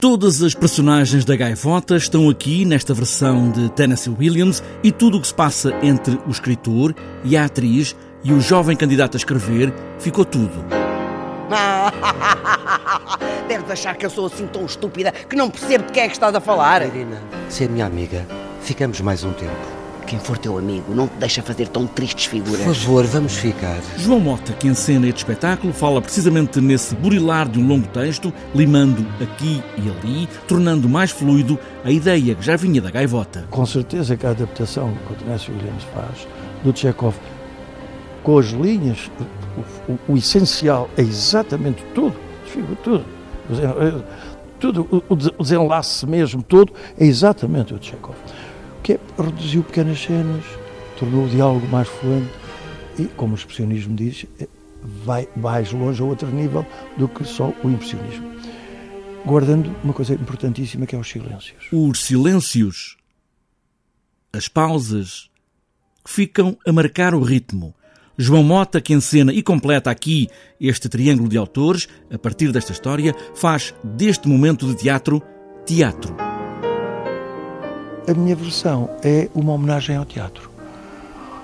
Todas as personagens da Gaivota estão aqui nesta versão de Tennessee Williams e tudo o que se passa entre o escritor e a atriz e o jovem candidato a escrever ficou tudo. Deve achar que eu sou assim tão estúpida que não percebo de que é que estás a falar. Irina, se é minha amiga, ficamos mais um tempo. Quem for teu amigo não te deixa fazer tão tristes figuras. Por favor, vamos ficar. João Mota, que encena este espetáculo, fala precisamente nesse burilar de um longo texto, limando aqui e ali, tornando mais fluido a ideia que já vinha da gaivota. Com certeza que a adaptação que o Tennessee Williams faz do Chekhov, com as linhas, o, o, o essencial é exatamente tudo, tudo, tudo, o desenlace mesmo todo é exatamente o Chekhov que é, reduziu pequenas cenas, tornou o diálogo mais fluente e, como o expressionismo diz, é, vai mais longe a outro nível do que só o impressionismo. Guardando uma coisa importantíssima que é os silêncios. Os silêncios, as pausas, ficam a marcar o ritmo. João Mota, que encena e completa aqui este triângulo de autores, a partir desta história, faz deste momento de teatro teatro. A minha versão é uma homenagem ao teatro,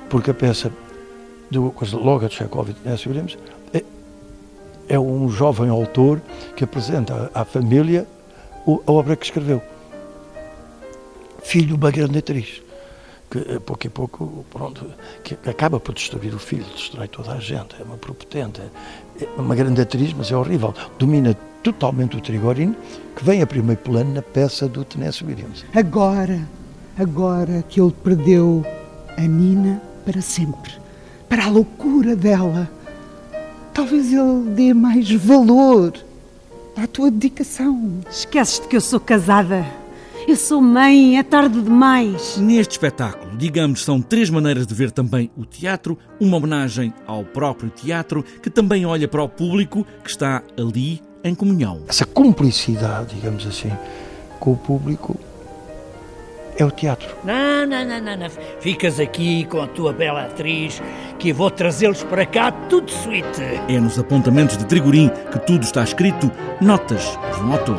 porque a peça do logo de Chekhov e Tennessee Williams é, é, um jovem autor que apresenta à família a obra que escreveu. Filho de uma grande atriz, que eh, pouco a pouco, pronto, que acaba por destruir o filho, destrói toda a gente, é uma propotente, é uma grande atriz, mas é horrível, domina totalmente o Trigorin, que vem a primeiro plano na peça do Tennessee Williams. Agora, agora que ele perdeu a Nina para sempre, para a loucura dela, talvez ele dê mais valor à tua dedicação. Esqueces-te que eu sou casada. Eu sou mãe, é tarde demais. Neste espetáculo, digamos, são três maneiras de ver também o teatro, uma homenagem ao próprio teatro, que também olha para o público que está ali em comunhão. Essa cumplicidade, digamos assim, com o público é o teatro. Não, não, não, não, não. Ficas aqui com a tua bela atriz que vou trazê-los para cá tudo suíte. É nos apontamentos de Trigorim que tudo está escrito, notas de um autor.